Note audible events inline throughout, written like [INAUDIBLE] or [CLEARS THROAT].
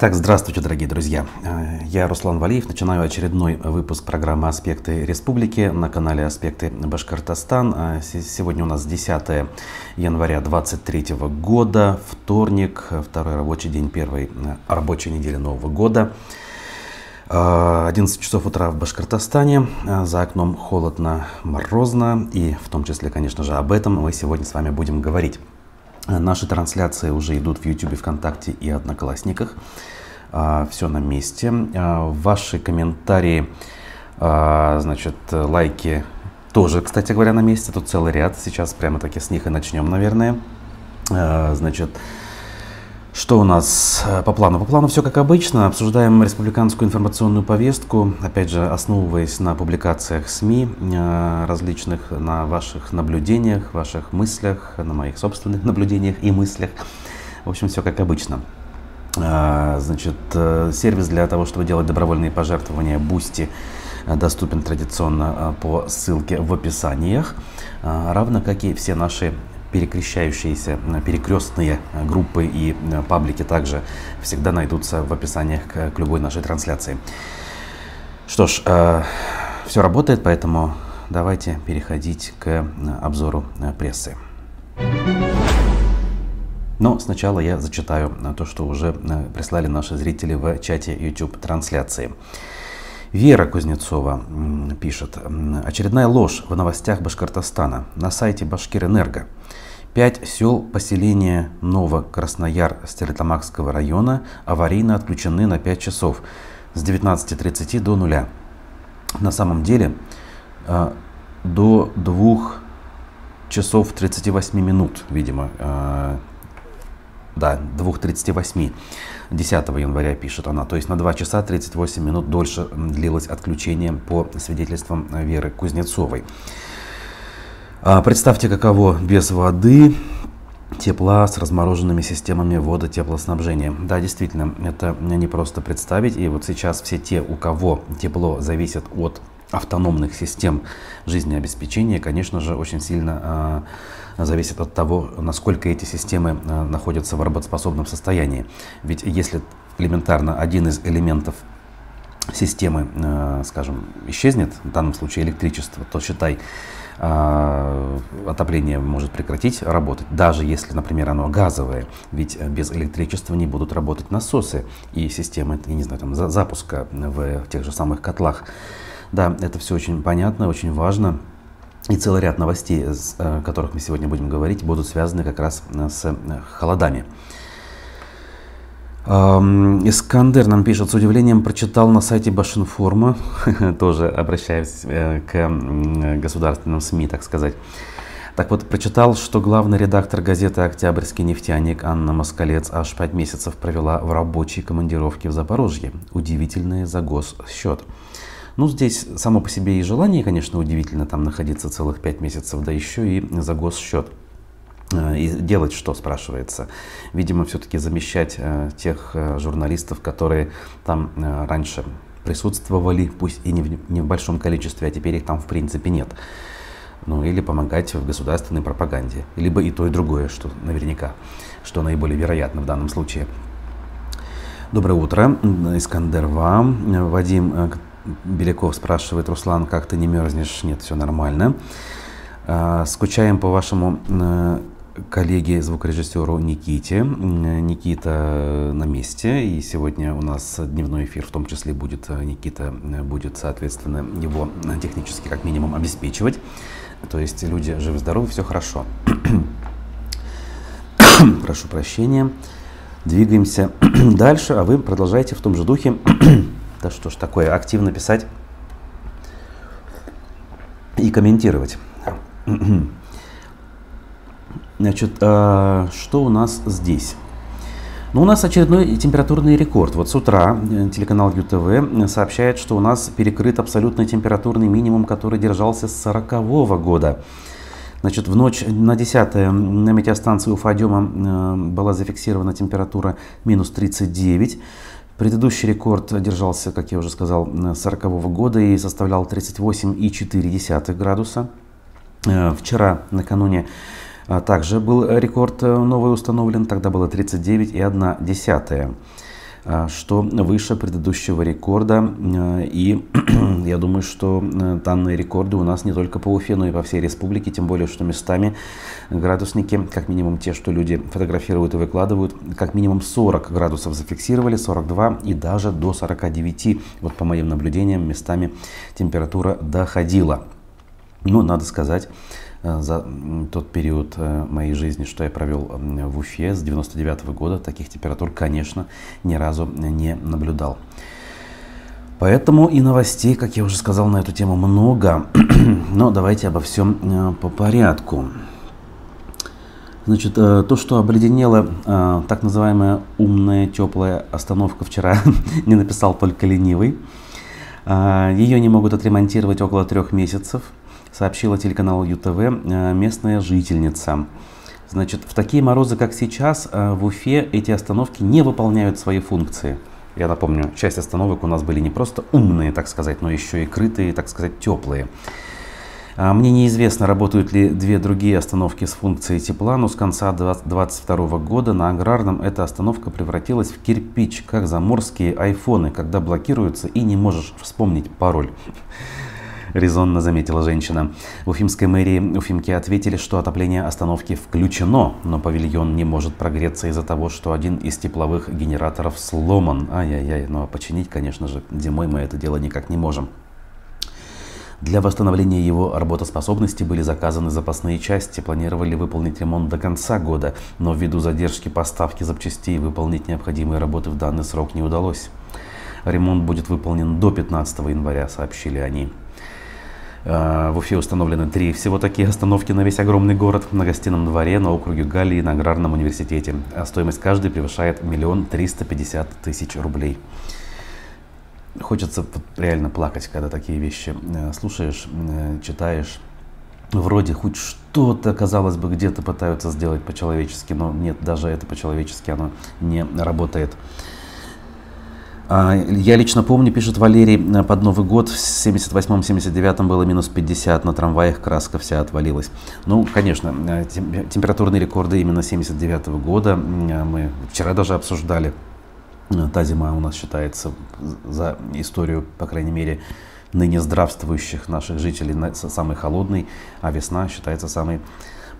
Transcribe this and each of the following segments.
Итак, здравствуйте, дорогие друзья. Э, я Руслан Валиев. Начинаю очередной выпуск программы «Аспекты республики» на канале «Аспекты Башкортостан». Э, сегодня у нас 10 января 2023 года, вторник, второй рабочий день первой э, рабочей недели Нового года. 11 часов утра в Башкортостане, за окном холодно, морозно, и в том числе, конечно же, об этом мы сегодня с вами будем говорить. Наши трансляции уже идут в YouTube, ВКонтакте и Одноклассниках. А, Все на месте. А, ваши комментарии, а, значит, лайки тоже, кстати говоря, на месте. Тут целый ряд. Сейчас прямо таки с них и начнем, наверное. Значит, что у нас э, по плану? По плану все как обычно. Обсуждаем республиканскую информационную повестку, опять же, основываясь на публикациях СМИ э, различных, на ваших наблюдениях, ваших мыслях, на моих собственных [LAUGHS] наблюдениях и мыслях. В общем, все как обычно. Э, значит, сервис для того, чтобы делать добровольные пожертвования Boosty доступен традиционно по ссылке в описаниях, равно как и все наши перекрещающиеся, э, перекрестные э, группы и э, паблики также всегда найдутся в описаниях к, любой нашей трансляции. Что ж, все работает, поэтому давайте переходить к обзору прессы. Но сначала я зачитаю то, что уже прислали наши зрители в чате YouTube трансляции. Вера Кузнецова пишет. Очередная ложь в новостях Башкортостана на сайте Башкирэнерго. Пять сел поселения Новокраснояр Стерлитамакского района аварийно отключены на 5 часов с 19.30 до нуля. На самом деле э, до 2 часов 38 минут, видимо, э, да, 2.38. 10 января пишет она. То есть на 2 часа 38 минут дольше длилось отключение по свидетельствам Веры Кузнецовой. А представьте, каково без воды, тепла с размороженными системами водотеплоснабжения. Да, действительно, это не просто представить. И вот сейчас все те, у кого тепло зависит от автономных систем жизнеобеспечения, конечно же, очень сильно э, зависит от того, насколько эти системы э, находятся в работоспособном состоянии. Ведь если элементарно один из элементов системы, э, скажем, исчезнет, в данном случае электричество, то считай, отопление может прекратить работать, даже если, например, оно газовое, ведь без электричества не будут работать насосы и системы, я не знаю, там, запуска в тех же самых котлах. Да, это все очень понятно, очень важно. И целый ряд новостей, о которых мы сегодня будем говорить, будут связаны как раз с холодами. Искандер нам пишет, с удивлением прочитал на сайте Башинформа, [LAUGHS] тоже обращаясь э, к государственным СМИ, так сказать. Так вот, прочитал, что главный редактор газеты «Октябрьский нефтяник» Анна Москалец аж пять месяцев провела в рабочей командировке в Запорожье. Удивительное за госсчет. Ну, здесь само по себе и желание, конечно, удивительно там находиться целых пять месяцев, да еще и за госсчет. Э, и делать что, спрашивается. Видимо, все-таки замещать э, тех э, журналистов, которые там раньше присутствовали, пусть и не в, не в большом количестве, а теперь их там в принципе нет. Ну или помогать в государственной пропаганде. Либо и то, и другое, что наверняка, что наиболее вероятно в данном случае. Доброе утро, Искандер вам. Вадим Беляков спрашивает, Руслан, как ты не мерзнешь? Нет, все нормально. Скучаем по вашему коллеге звукорежиссеру Никите. Никита на месте, и сегодня у нас дневной эфир в том числе будет, э, Никита э, будет, соответственно, его технически как минимум обеспечивать. То есть люди живы-здоровы, все хорошо. Прошу прощения. Двигаемся [CLEARS THROAT] дальше, а вы продолжайте в том же духе. [CLEARS THROAT] да что ж такое, активно писать и комментировать. [CLEARS THROAT] Значит, а, что у нас здесь? Ну, у нас очередной температурный рекорд. Вот с утра э, телеканал ЮТВ сообщает, что у нас перекрыт абсолютный температурный минимум, который держался с 40 -го года. Значит, в ночь на 10 на метеостанции Уфадема э, была зафиксирована температура минус 39. Предыдущий рекорд держался, как я уже сказал, с 40 -го года и составлял 38,4 градуса. Э, вчера, накануне а также был рекорд э, новый установлен, тогда было 39,1. А, что выше предыдущего рекорда. А, и [CLEARS THROAT] я думаю, что э, данные рекорды у нас не только по Уфе, но и по всей республике, тем более, что местами градусники, как минимум те, что люди фотографируют и выкладывают, как минимум 40 градусов зафиксировали, 42 и даже до 49. Вот по моим наблюдениям местами температура доходила. Ну, надо сказать, за тот период э, моей жизни, что я провел в Уфе с 99 -го года, таких температур, конечно, ни разу не наблюдал. Поэтому и новостей, как я уже сказал, на эту тему много. [CLEARS THROAT] Но давайте обо всем э, по порядку. Значит, то, что обледенела так называемая умная теплая остановка вчера, [LAUGHS] не написал только ленивый. Ее не могут отремонтировать около трех месяцев – сообщила телеканалу ЮТВ э, местная жительница. Значит, в такие морозы, как сейчас, э, в Уфе эти остановки не выполняют свои функции. Я напомню, часть остановок у нас были не просто умные, так сказать, но еще и крытые, так сказать, теплые. А, мне неизвестно, работают ли две другие остановки с функцией тепла, но с конца 2022 года на Аграрном эта остановка превратилась в кирпич, как заморские айфоны, когда блокируются и не можешь вспомнить пароль резонно заметила женщина. В Уфимской мэрии уфимки ответили, что отопление остановки включено, но павильон не может прогреться из-за того, что один из тепловых генераторов сломан. Ай-яй-яй, ну а починить, конечно же, зимой мы это дело никак не можем. Для восстановления его работоспособности были заказаны запасные части, планировали выполнить ремонт до конца года, но ввиду задержки поставки запчастей выполнить необходимые работы в данный срок не удалось. Ремонт будет выполнен до 15 января, сообщили они. Э, в Уфе установлены три всего такие остановки на весь огромный город на гостином дворе, на округе Гали на Аграрном университете. А стоимость каждой превышает миллион триста пятьдесят тысяч рублей. Хочется реально плакать, когда такие вещи э, слушаешь, э, читаешь. Вроде хоть что-то, казалось бы, где-то пытаются сделать по-человечески, но нет, даже это по-человечески оно не работает. А, я лично помню, пишет Валерий, э, под Новый год в 78-79 было минус 50, на трамваях краска вся отвалилась. Ну, конечно, э, температурные рекорды именно 79 -го года э, мы вчера даже обсуждали. Та зима у нас считается за историю, по крайней мере, ныне здравствующих наших жителей самой холодной, а весна считается самой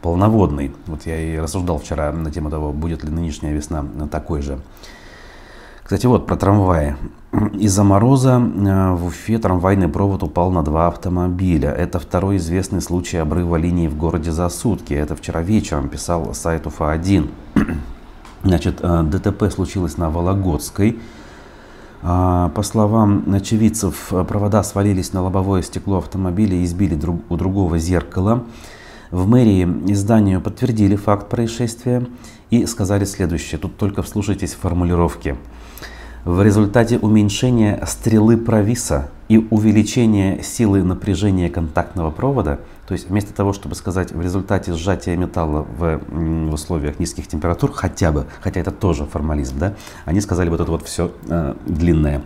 полноводной. Вот я и рассуждал вчера на тему того, будет ли нынешняя весна такой же. Кстати, вот про трамваи. Из-за мороза э, в Уфе трамвайный провод упал на два автомобиля. Это второй известный случай обрыва линии в городе за сутки. Это вчера вечером писал сайт УФА-1. [CLEARS THROAT] Значит, э, ДТП случилось на Вологодской. А, по словам очевидцев, провода свалились на лобовое стекло автомобиля и избили у другого зеркала. В мэрии изданию подтвердили факт происшествия и сказали следующее. Тут только вслушайтесь в формулировки. В результате уменьшения стрелы провиса и увеличения силы напряжения контактного провода, то есть вместо того, чтобы сказать в результате сжатия металла в, в условиях низких температур, хотя бы, хотя это тоже формализм, да, они сказали вот это вот все э, длинное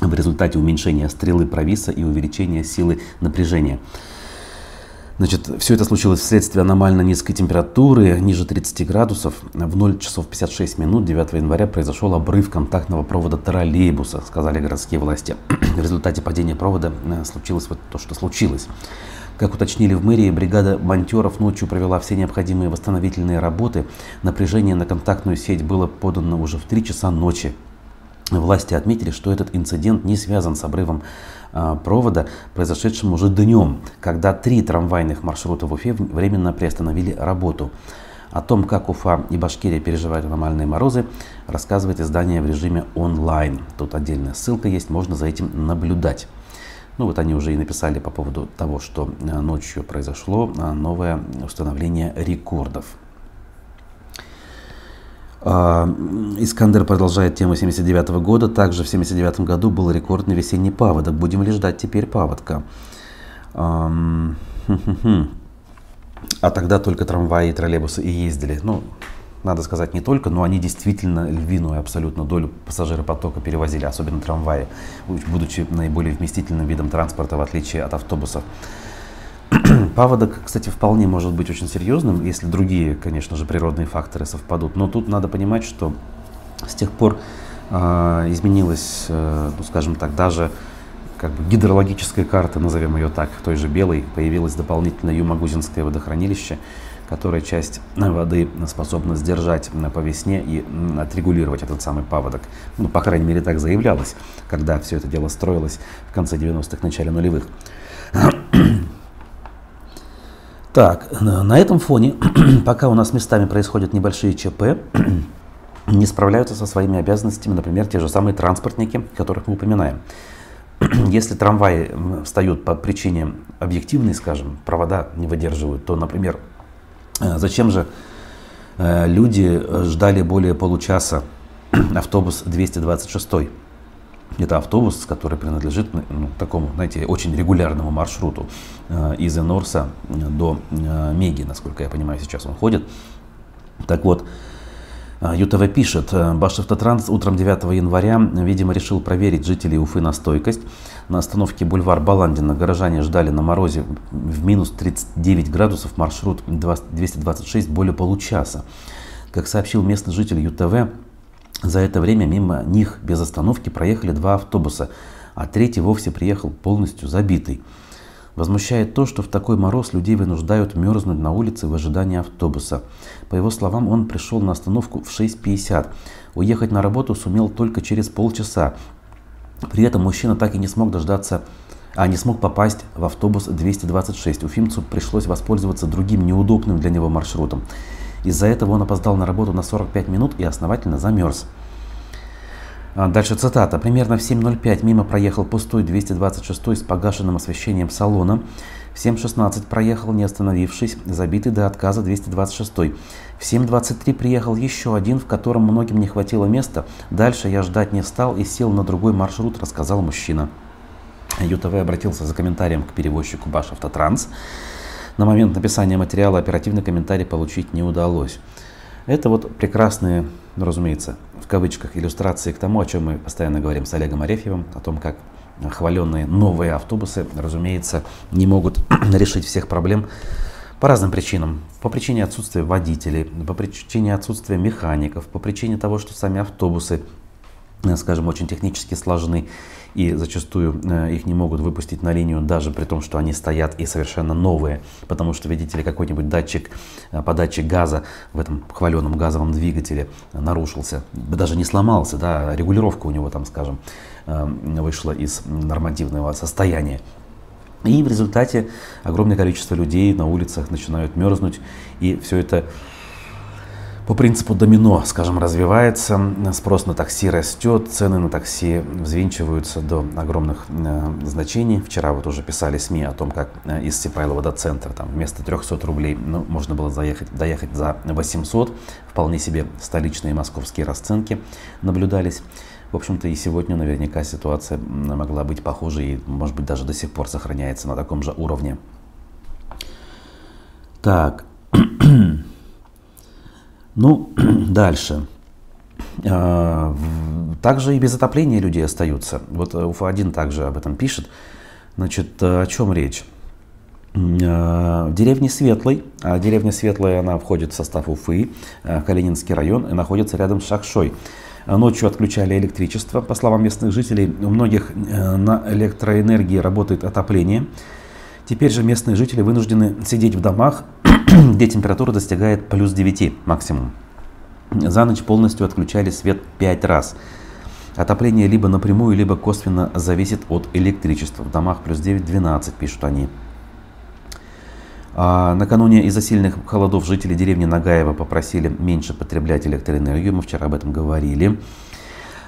в результате уменьшения стрелы провиса и увеличения силы напряжения. Значит, все это случилось вследствие аномально низкой температуры, ниже 30 градусов. В 0 часов 56 минут 9 января произошел обрыв контактного провода троллейбуса, сказали городские власти. В результате падения провода э, случилось вот то, что случилось. Как уточнили в мэрии, бригада монтеров ночью провела все необходимые восстановительные работы. Напряжение на контактную сеть было подано уже в 3 часа ночи. Власти отметили, что этот инцидент не связан с обрывом провода, произошедшим уже днем, когда три трамвайных маршрута в Уфе временно приостановили работу. О том, как Уфа и Башкирия переживают аномальные морозы, рассказывает издание в режиме онлайн. Тут отдельная ссылка есть, можно за этим наблюдать. Ну вот они уже и написали по поводу того, что э, ночью произошло э, новое установление рекордов. А, Искандер продолжает тему 79 -го года. Также в 79 году был рекордный весенний паводок. Будем ли ждать теперь паводка? А тогда только трамваи и троллейбусы и ездили. Ну, надо сказать, не только, но они действительно львиную абсолютно долю пассажиропотока перевозили, особенно трамваи, будучи наиболее вместительным видом транспорта, в отличие от автобусов. [CLEARS THROAT] Паводок, кстати, вполне может быть очень серьезным, если другие, конечно же, природные факторы совпадут. Но тут надо понимать, что с тех пор, А, изменилась, э, ну, скажем так, даже как бы гидрологическая карта, назовем ее так, той же белой, появилось дополнительное Юмагузинское водохранилище, которое часть воды способна сдержать по весне и отрегулировать этот самый паводок. Ну, по крайней мере, так заявлялось, когда все это дело строилось в конце 90-х, начале нулевых. [CLEARS THROAT] Так, на этом фоне, [CLEARS THROAT] пока у нас местами происходят небольшие ЧП, [CLEARS THROAT] не справляются со своими обязанностями, например, те же самые транспортники, которых мы упоминаем. [CLEARS THROAT] Если трамваи встают по причине объективной, скажем, провода не выдерживают, то, например, э, зачем же э, люди ждали более получаса автобус 226? Это автобус, который принадлежит ну, такому, знаете, очень регулярному маршруту э, из Энорса до Меги, насколько я понимаю, сейчас он ходит. Так вот, ЮТВ пишет, э, Башавтотранс утром 9 января, видимо, решил проверить жителей Уфы на стойкость. На остановке бульвар Баландина горожане ждали на морозе в минус 39 градусов маршрут 226 более получаса. Как сообщил местный житель ЮТВ, за это время мимо них без остановки проехали два автобуса, а третий вовсе приехал полностью забитый. Возмущает то, что в такой мороз людей вынуждают мерзнуть на улице в ожидании автобуса. По его словам, он пришел на остановку в 6.50. Уехать на работу сумел только через полчаса. При этом мужчина так и не смог дождаться, а не смог попасть в автобус 226. Уфимцу пришлось воспользоваться другим неудобным для него маршрутом. Из-за этого он опоздал на работу на 45 минут и основательно замерз. А, дальше цитата. Примерно в 7.05 мимо проехал пустой 226 с погашенным освещением салона. В 7.16 проехал, не остановившись, забитый до отказа 226. В 7.23 приехал еще один, в котором многим не хватило места. Дальше я ждать не стал и сел на другой маршрут, рассказал мужчина. ЮТВ обратился за комментарием к перевозчику Башавтотранс. На момент написания материала оперативный комментарий получить не удалось. Это вот прекрасные, ну, разумеется, в кавычках иллюстрации к тому, о чем мы постоянно говорим с Олегом Арефьевым, о том, как хваленные новые автобусы, разумеется, не могут [CLEARS THROAT] решить всех проблем по разным причинам. По причине отсутствия водителей, по причине отсутствия механиков, по причине того, что сами автобусы, э, скажем, очень технически сложны и зачастую э, их не могут выпустить на линию, даже при том, что они стоят и совершенно новые, потому что, видите ли, какой-нибудь датчик, э, подачи газа в этом хваленом газовом двигателе нарушился, даже не сломался, да, регулировка у него там, скажем, э, вышла из нормативного состояния. И в результате огромное количество людей на улицах начинают мерзнуть, и все это по принципу домино, скажем, развивается, спрос на такси растет, цены на такси взвинчиваются до огромных э, значений. Вчера вот уже писали СМИ о том, как э, из Сипайлова до центра там, вместо 300 рублей ну, можно было заехать, доехать за 800. Вполне себе столичные московские расценки наблюдались. В общем-то, и сегодня наверняка ситуация могла быть похуже и, может быть, даже до сих пор сохраняется на таком же уровне. Так. Ну, [CLEARS THROAT] дальше. А, также и без отопления люди остаются. Вот э, Уфа-1 также об этом пишет. Значит, э, о чем речь? В деревне Светлой, а деревня Светлая, она входит в состав Уфы, э, Калининский район, и находится рядом с Шахшой. Ночью отключали электричество. По словам местных жителей, у многих на электроэнергии работает отопление. Теперь же местные жители вынуждены сидеть в домах, [CLEARS THROAT] где температура достигает плюс 9 максимум. За ночь полностью отключали свет 5 раз. Отопление либо напрямую, либо косвенно зависит от электричества. В домах плюс 9-12, пишут они. А накануне из-за сильных холодов жители деревни Нагаева попросили меньше потреблять электроэнергию. Мы вчера об этом говорили.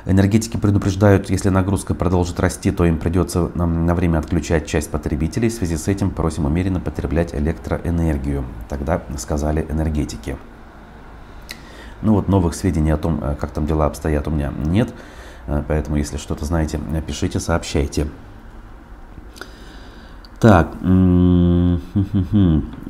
Энергетики предупреждают, если нагрузка продолжит расти, то им придется на время отключать часть потребителей. В связи с этим просим умеренно потреблять электроэнергию. Тогда сказали энергетики. Ну вот новых сведений о том, э, как там дела обстоят, у меня нет. Э, поэтому, если что-то знаете, пишите, сообщайте. Так, эм,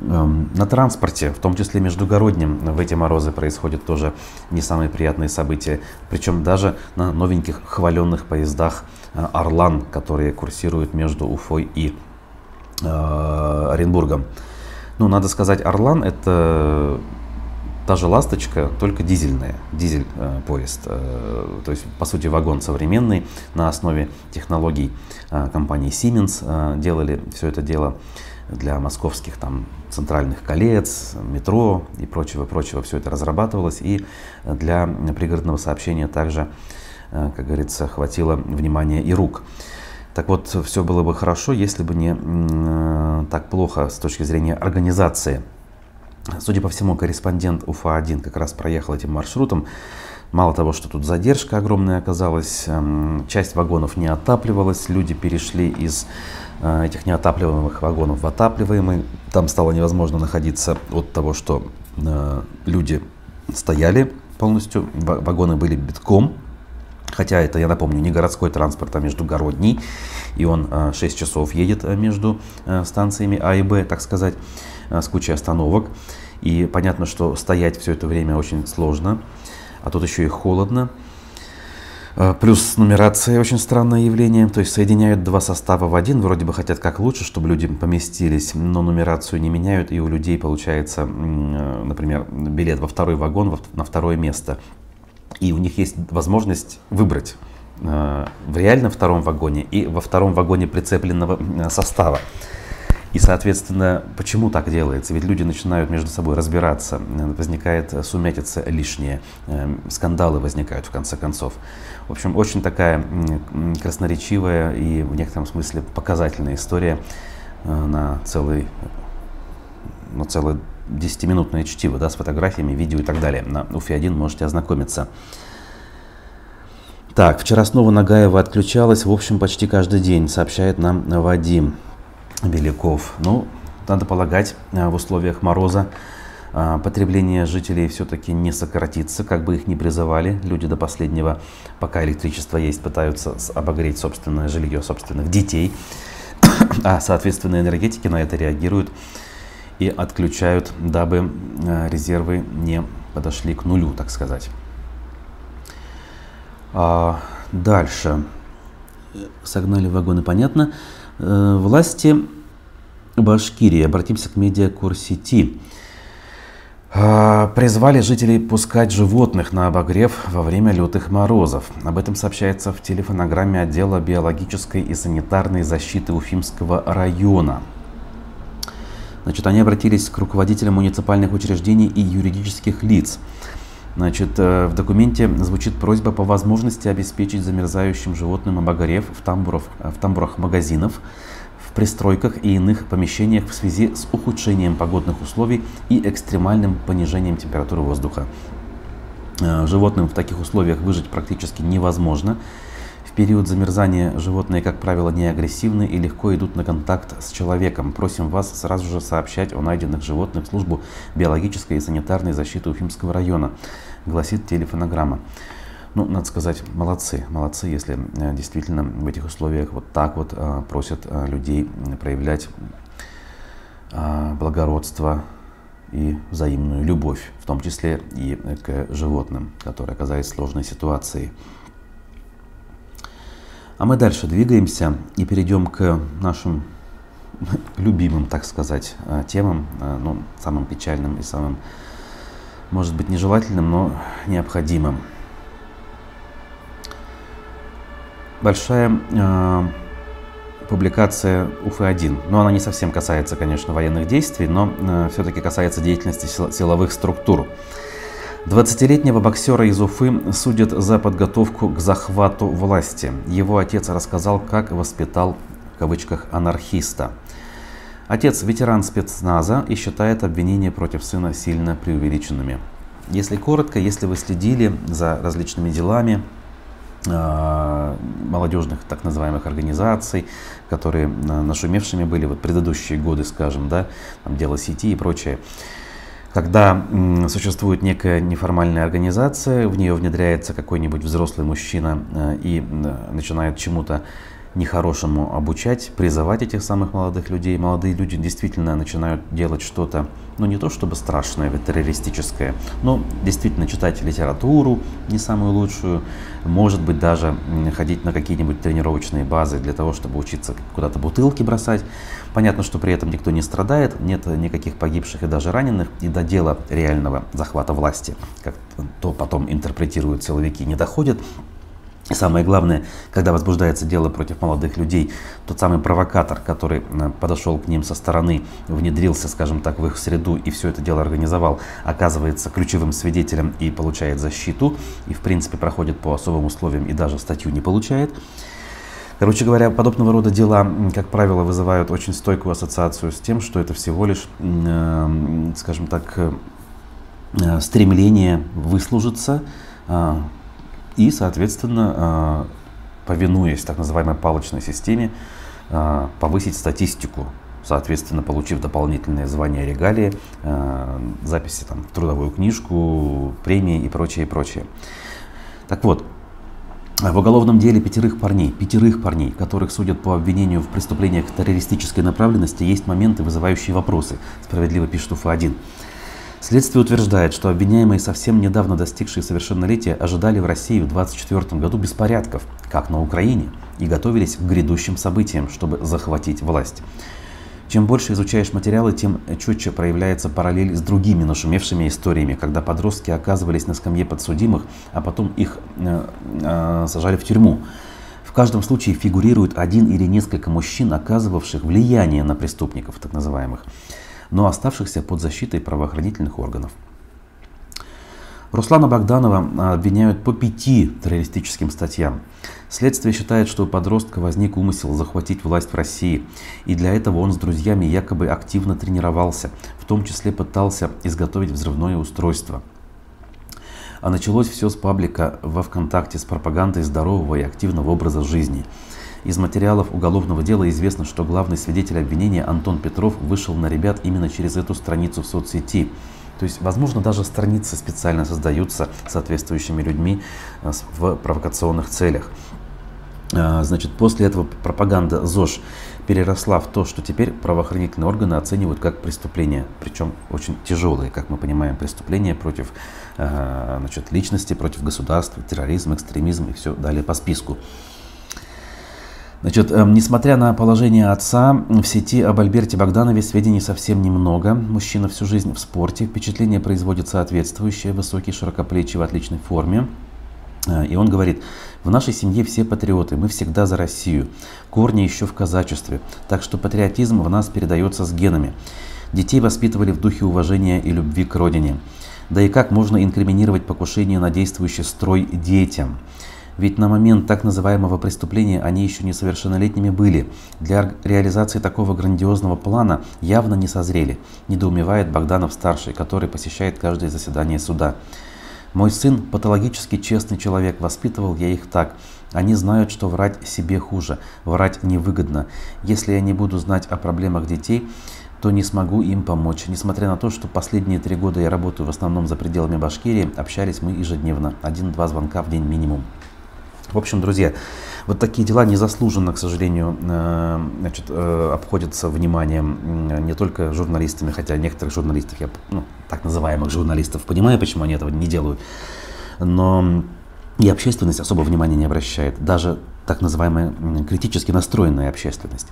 на транспорте, в том числе междугороднем, в эти морозы происходят тоже не самые приятные события. Причем даже на новеньких хваленных поездах э, «Орлан», которые курсируют между Уфой и э, Оренбургом. Ну, надо сказать, «Орлан» — это та же «Ласточка», только дизельная, дизель-поезд. То есть, по сути, вагон современный на основе технологий компании Siemens делали все это дело для московских там центральных колец, метро и прочего-прочего. Все это разрабатывалось. И для пригородного сообщения также, как говорится, хватило внимания и рук. Так вот, все было бы хорошо, если бы не э, так плохо с точки зрения организации. Судя по всему, корреспондент УФА-1 как раз проехал этим маршрутом. Мало того, что тут задержка огромная оказалась, э, часть вагонов не отапливалась, люди перешли из э, этих неотапливаемых вагонов в отапливаемые. Там стало невозможно находиться от того, что э, люди стояли полностью, вагоны были битком, Хотя это, я напомню, не городской транспорт, а междугородний. И он 6 а, часов едет между станциями А и Б, так сказать, с кучей остановок. И понятно, что стоять все это время очень сложно. А тут еще и холодно. Плюс нумерация очень странное явление, то есть соединяют два состава в один, вроде бы хотят как лучше, чтобы люди поместились, но нумерацию не меняют, и у людей получается, например, билет во второй вагон, на второе место и у них есть возможность выбрать э, в реальном втором вагоне и во втором вагоне прицепленного э, состава. И, соответственно, почему так делается? Ведь люди начинают между собой разбираться, э, возникает сумятица лишняя, скандалы возникают в конце концов. В общем, очень такая красноречивая и в некотором смысле показательная история на целый, на целый 10-минутное чтиво да, с фотографиями, видео и так далее. На УФИ-1 можете ознакомиться. Так, вчера снова Нагаева отключалась, в общем, почти каждый день, сообщает нам Вадим Беляков. Ну, надо полагать, э, в условиях мороза э, потребление жителей все-таки не сократится, как бы их ни призывали. Люди до последнего, пока электричество есть, пытаются обогреть собственное жилье собственных детей. [COUGHS] А, соответственно, энергетики на это реагируют и отключают, дабы э, резервы не подошли к нулю, так сказать. А дальше. Согнали вагоны, понятно. Э, власти Башкирии, обратимся к медиакур сети, а, призвали жителей пускать животных на обогрев во время лютых морозов. Об этом сообщается в телефонограмме отдела биологической и санитарной защиты Уфимского района. Значит, они обратились к руководителям муниципальных учреждений и юридических лиц. Значит, э, в документе звучит просьба по возможности обеспечить замерзающим животным обогрев в тамбурах, в тамбурах магазинов, в пристройках и иных помещениях в связи с ухудшением погодных условий и экстремальным понижением температуры воздуха. Э, животным в таких условиях выжить практически невозможно период замерзания животные, как правило, не агрессивны и легко идут на контакт с человеком. Просим вас сразу же сообщать о найденных животных в службу биологической и санитарной защиты Уфимского района, гласит телефонограмма. Ну, надо сказать, молодцы, молодцы, если э, действительно в этих условиях вот так вот э, просят э, людей проявлять благородство и взаимную любовь, в том числе и к животным, которые оказались в сложной ситуации. А мы дальше двигаемся и перейдем к нашим [LAUGHS] любимым, так сказать, темам, ну, самым печальным и самым, может быть, нежелательным, но необходимым. Большая э, публикация УФ-1, но она не совсем касается, конечно, военных действий, но э, все-таки касается деятельности силовых структур. 20-летнего боксера из Уфы судят за подготовку к захвату власти. Его отец рассказал, как воспитал в кавычках анархиста. Отец ветеран спецназа и считает обвинения против сына сильно преувеличенными. Если коротко, если вы следили за различными делами э, молодежных так называемых организаций, которые э, нашумевшими были вот предыдущие годы, скажем, да, там дело сети и прочее, когда существует некая неформальная организация, в нее внедряется какой-нибудь взрослый мужчина э, и начинает чему-то нехорошему обучать, призывать этих самых молодых людей. Молодые люди действительно начинают делать что-то ну не то чтобы страшное, террористическое, но действительно читать литературу не самую лучшую, может быть даже ходить на какие-нибудь тренировочные базы для того, чтобы учиться куда-то бутылки бросать. Понятно, что при этом никто не страдает, нет никаких погибших и даже раненых, и до дела реального захвата власти, как то потом интерпретируют силовики, не доходит. Самое главное, когда возбуждается дело против молодых людей, тот самый провокатор, который э, подошел к ним со стороны, внедрился, скажем так, в их среду и все это дело организовал, оказывается ключевым свидетелем и получает защиту, и в принципе проходит по особым условиям и даже статью не получает. Короче говоря, подобного рода дела, как правило, вызывают очень стойкую ассоциацию с тем, что это всего лишь, э, скажем так, э, стремление выслужиться, и, соответственно, а, повинуясь так называемой палочной системе, а, повысить статистику, соответственно, получив дополнительные звания регалии, а, записи там, в трудовую книжку, премии и прочее, и прочее. Так вот, в уголовном деле пятерых парней, пятерых парней, которых судят по обвинению в преступлениях террористической направленности, есть моменты, вызывающие вопросы, справедливо пишет УФА-1. Следствие утверждает, что обвиняемые, совсем недавно достигшие совершеннолетия, ожидали в России в 2024 году беспорядков, как на Украине, и готовились к грядущим событиям, чтобы захватить власть. Чем больше изучаешь материалы, тем четче проявляется параллель с другими нашумевшими историями, когда подростки оказывались на скамье подсудимых, а потом их э, э, сажали в тюрьму. В каждом случае фигурирует один или несколько мужчин, оказывавших влияние на преступников, так называемых но оставшихся под защитой правоохранительных органов. Руслана Богданова обвиняют по пяти террористическим статьям. Следствие считает, что у подростка возник умысел захватить власть в России, и для этого он с друзьями якобы активно тренировался, в том числе пытался изготовить взрывное устройство. А началось все с паблика во ВКонтакте с пропагандой здорового и активного образа жизни – из материалов уголовного дела известно, что главный свидетель обвинения Антон Петров вышел на ребят именно через эту страницу в соцсети. То есть, возможно, даже страницы специально создаются соответствующими людьми э, в провокационных целях. А, значит, после этого пропаганда ЗОЖ переросла в то, что теперь правоохранительные органы оценивают как преступление, причем очень тяжелые, как мы понимаем, преступления против э, значит, личности, против государства, терроризм, экстремизм и все далее по списку. Значит, э, несмотря на положение отца, в сети об Альберте Богданове сведений совсем немного. Мужчина всю жизнь в спорте, впечатление производит соответствующее, высокий, широкоплечий, в отличной форме. Э, и он говорит, в нашей семье все патриоты, мы всегда за Россию, корни еще в казачестве, так что патриотизм в нас передается с генами. Детей воспитывали в духе уважения и любви к родине. Да и как можно инкриминировать покушение на действующий строй детям? Ведь на момент так называемого преступления они еще несовершеннолетними были. Для реализации такого грандиозного плана явно не созрели, недоумевает Богданов-старший, который посещает каждое заседание суда. Мой сын патологически честный человек, воспитывал я их так. Они знают, что врать себе хуже, врать невыгодно. Если я не буду знать о проблемах детей, то не смогу им помочь. Несмотря на то, что последние три года я работаю в основном за пределами Башкирии, общались мы ежедневно, один-два звонка в день минимум. В общем, друзья, вот такие дела незаслуженно, к сожалению, э, значит, э, обходятся вниманием не только журналистами, хотя некоторых журналистов, я, ну, так называемых журналистов, понимаю, почему они этого не делают, но и общественность особо внимания не обращает. Даже так называемая критически настроенная общественность.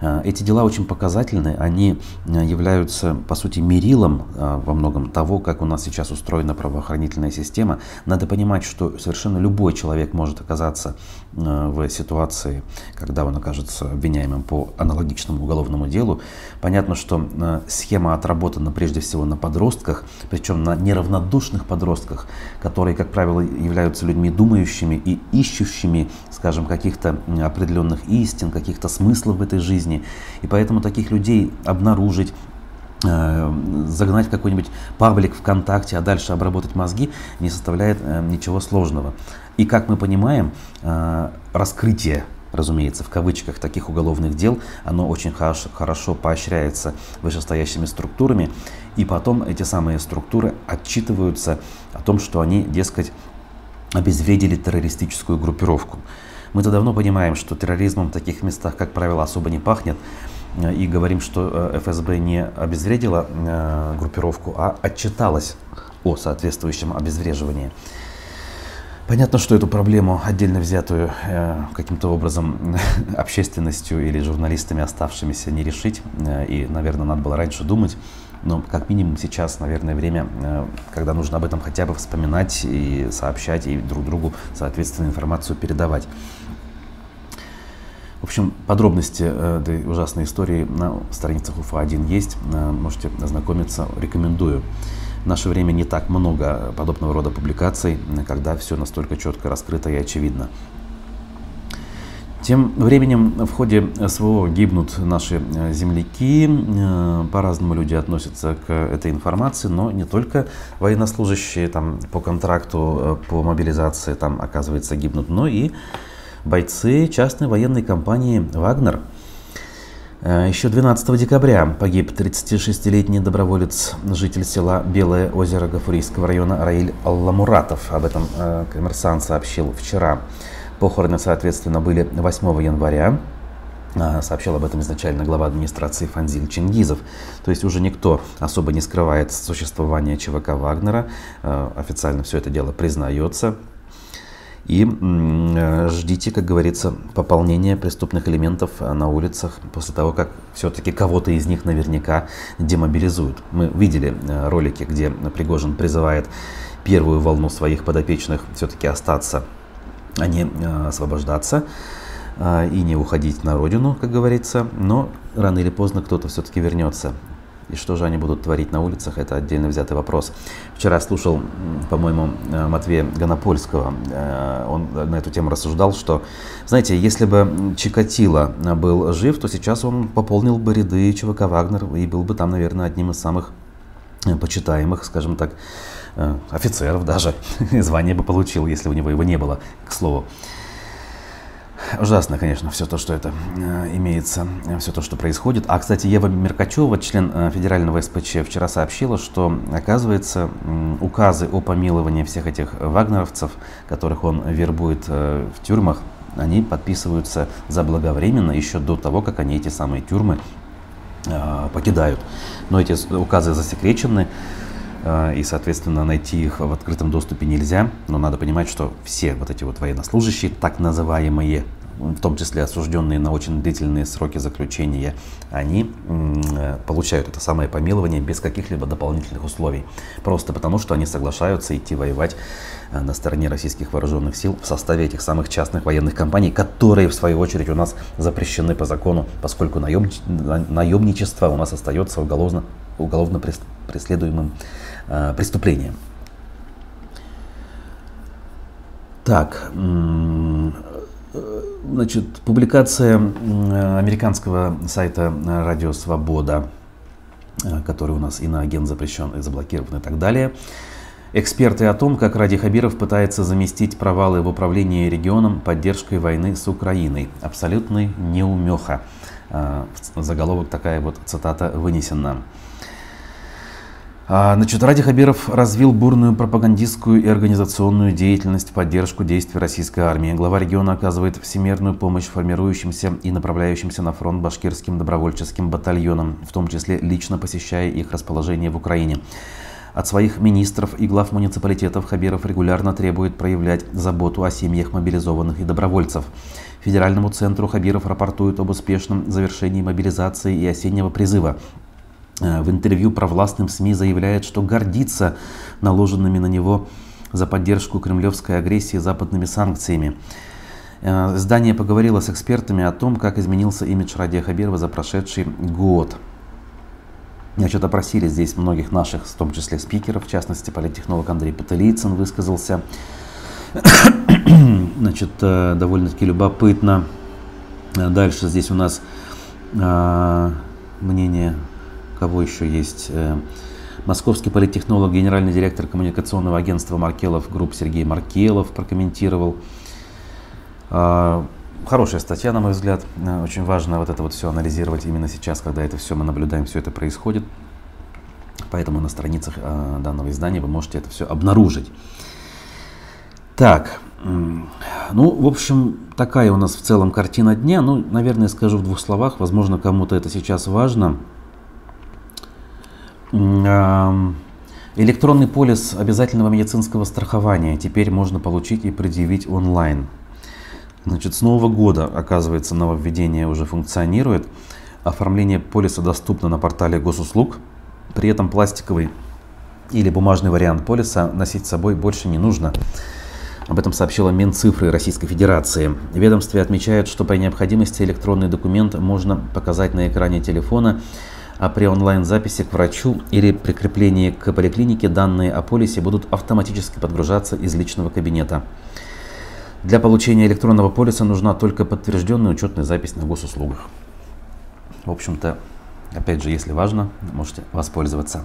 Э, эти дела очень показательны, они э, являются, по сути, мерилом э, во многом того, как у нас сейчас устроена правоохранительная система. Надо понимать, что совершенно любой человек может оказаться в ситуации, когда он окажется обвиняемым по аналогичному уголовному делу. Понятно, что схема отработана прежде всего на подростках, причем на неравнодушных подростках, которые, как правило, являются людьми думающими и ищущими, скажем, как каких-то определенных истин, каких-то смыслов в этой жизни. И поэтому таких людей обнаружить, э, загнать в какой-нибудь паблик ВКонтакте, а дальше обработать мозги не составляет э, ничего сложного. И как мы понимаем, э, раскрытие разумеется, в кавычках таких уголовных дел, оно очень хорошо, поощряется вышестоящими структурами, и потом эти самые структуры отчитываются о том, что они, дескать, обезвредили террористическую группировку. Мы-то давно понимаем, что терроризмом в таких местах, как правило, особо не пахнет. и говорим, что ФСБ не обезвредила группировку, а отчиталась о соответствующем обезвреживании. Понятно, что эту проблему, отдельно взятую э, каким-то образом [LAUGHS] общественностью или журналистами, оставшимися, не решить. Э, и, наверное, надо было раньше думать. Но как минимум сейчас, наверное, время, э, когда нужно об этом хотя бы вспоминать и сообщать, и друг другу, соответственно, информацию передавать. В общем, подробности э, этой ужасной истории на страницах УФА-1 есть. Э, можете ознакомиться, рекомендую. В наше время не так много подобного рода публикаций, когда все настолько четко раскрыто и очевидно. Тем временем в ходе СВО гибнут наши э, земляки. Э, по-разному люди относятся к этой информации, но не только военнослужащие там, по контракту, э, по мобилизации там, оказывается, гибнут, но и бойцы частной военной компании «Вагнер». Еще 12 декабря погиб 36-летний доброволец, житель села Белое озеро Гафурийского района Раиль Алламуратов. Об этом коммерсант сообщил вчера. Похороны, соответственно, были 8 января. А, сообщал об этом изначально глава администрации Фанзиль Чингизов. То есть уже никто особо не скрывает существование ЧВК Вагнера. А, официально все это дело признается. И э, ждите, как говорится, пополнения преступных элементов э, на улицах после того, как все-таки кого-то из них наверняка демобилизуют. Мы видели э, ролики, где Пригожин призывает первую волну своих подопечных все-таки остаться, а не освобождаться и не уходить на родину, как говорится. Но рано или поздно кто-то все-таки вернется. И что же они будут творить на улицах, это отдельно взятый вопрос. Вчера слушал, по-моему, э, Матвея Гонопольского. Э, он на эту тему рассуждал, что, знаете, если бы Чикатило был жив, то сейчас он пополнил бы ряды ЧВК «Вагнер» и был бы там, наверное, одним из самых э, почитаемых, скажем так, офицеров даже. [LAUGHS] Звание бы получил, если у него его не было, к слову. Ужасно, конечно, все то, что это э, имеется, э, все то, что происходит. А, кстати, Ева Меркачева, член э, федерального СПЧ, вчера сообщила, что, оказывается, указы о помиловании всех этих вагнеровцев, которых он вербует в тюрьмах, они подписываются заблаговременно еще до того, как они эти самые тюрьмы покидают. Но эти указы засекречены, и, соответственно, найти их в открытом доступе нельзя. Но надо понимать, что все вот эти вот военнослужащие, так называемые в том числе осужденные на очень длительные сроки заключения, они э, получают это самое помилование без каких-либо дополнительных условий. Просто потому, что они соглашаются идти воевать э, на стороне российских вооруженных сил в составе этих самых частных военных компаний, которые, в свою очередь, у нас запрещены по закону, поскольку наемничество у нас остается уголовно, уголовно преследуемым преступлением. Так, Значит, публикация американского сайта «Радио Свобода», э, который у нас иноагент запрещен и заблокирован и так далее. Эксперты о том, как Ради Хабиров пытается заместить провалы в управлении регионом поддержкой войны с Украиной. Абсолютный неумеха. Э, заголовок такая вот цитата вынесена. А, значит, Ради Хабиров развил бурную пропагандистскую и организационную деятельность в поддержку действий российской армии. Глава региона оказывает всемирную помощь формирующимся и направляющимся на фронт башкирским добровольческим батальонам, в том числе лично посещая их расположение в Украине. От своих министров и глав муниципалитетов Хабиров регулярно требует проявлять заботу о семьях мобилизованных и добровольцев. Федеральному центру Хабиров рапортует об успешном завершении мобилизации и осеннего призыва. Э, в интервью провластным СМИ заявляет, что гордится наложенными на него за поддержку кремлевской агрессии западными санкциями. Э, издание поговорило с экспертами о том, как изменился имидж Радия Хабирова за прошедший год. Значит, опросили здесь многих наших, в том числе спикеров, в частности, политтехнолог Андрей Паталийцин высказался. [COUGHS] Значит, э, довольно-таки любопытно. Дальше здесь у нас мнение кого еще есть? Э, московский политтехнолог, генеральный директор коммуникационного агентства Маркелов Групп Сергей Маркелов прокомментировал. А, хорошая статья, на мой взгляд. Э, очень важно вот это вот все анализировать именно сейчас, когда это все мы наблюдаем, все это происходит. Поэтому на страницах э, данного издания вы можете это все обнаружить. Так, Ну, в общем, такая у нас в целом картина дня. Ну, наверное, скажу в двух словах. Возможно, кому-то это сейчас важно. Электронный полис обязательного медицинского страхования теперь можно получить и предъявить онлайн. Значит, с нового года, оказывается, нововведение уже функционирует. Оформление полиса доступно на портале госуслуг. При этом пластиковый или бумажный вариант полиса носить с собой больше не нужно. Об этом сообщила Минцифры Российской Федерации. Ведомстве отмечают, что при необходимости электронный документ можно показать на экране телефона а при онлайн-записи к врачу или прикреплении к поликлинике данные о полисе будут автоматически подгружаться из личного кабинета. Для получения электронного полиса нужна только подтвержденная учетная запись на госуслугах. В общем-то, опять же, если важно, можете воспользоваться.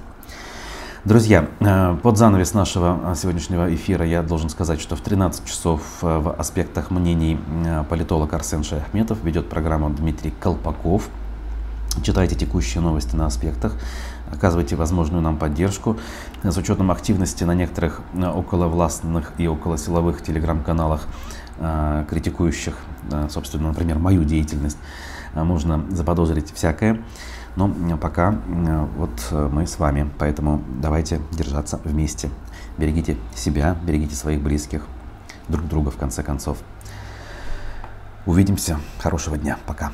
Друзья, э, под занавес нашего сегодняшнего эфира я должен сказать, что в 13 часов э, в аспектах мнений э, политолог Арсен Шаяхметов ведет программу Дмитрий Колпаков – Читайте текущие новости на аспектах, оказывайте возможную нам поддержку. С учетом активности на некоторых э, околовластных и околосиловых телеграм-каналах, э, критикующих, э, собственно, например, мою деятельность, можно заподозрить всякое. Но пока вот мы с вами, поэтому давайте держаться вместе. Берегите себя, берегите своих близких, друг друга в конце концов. Увидимся. Хорошего дня. Пока.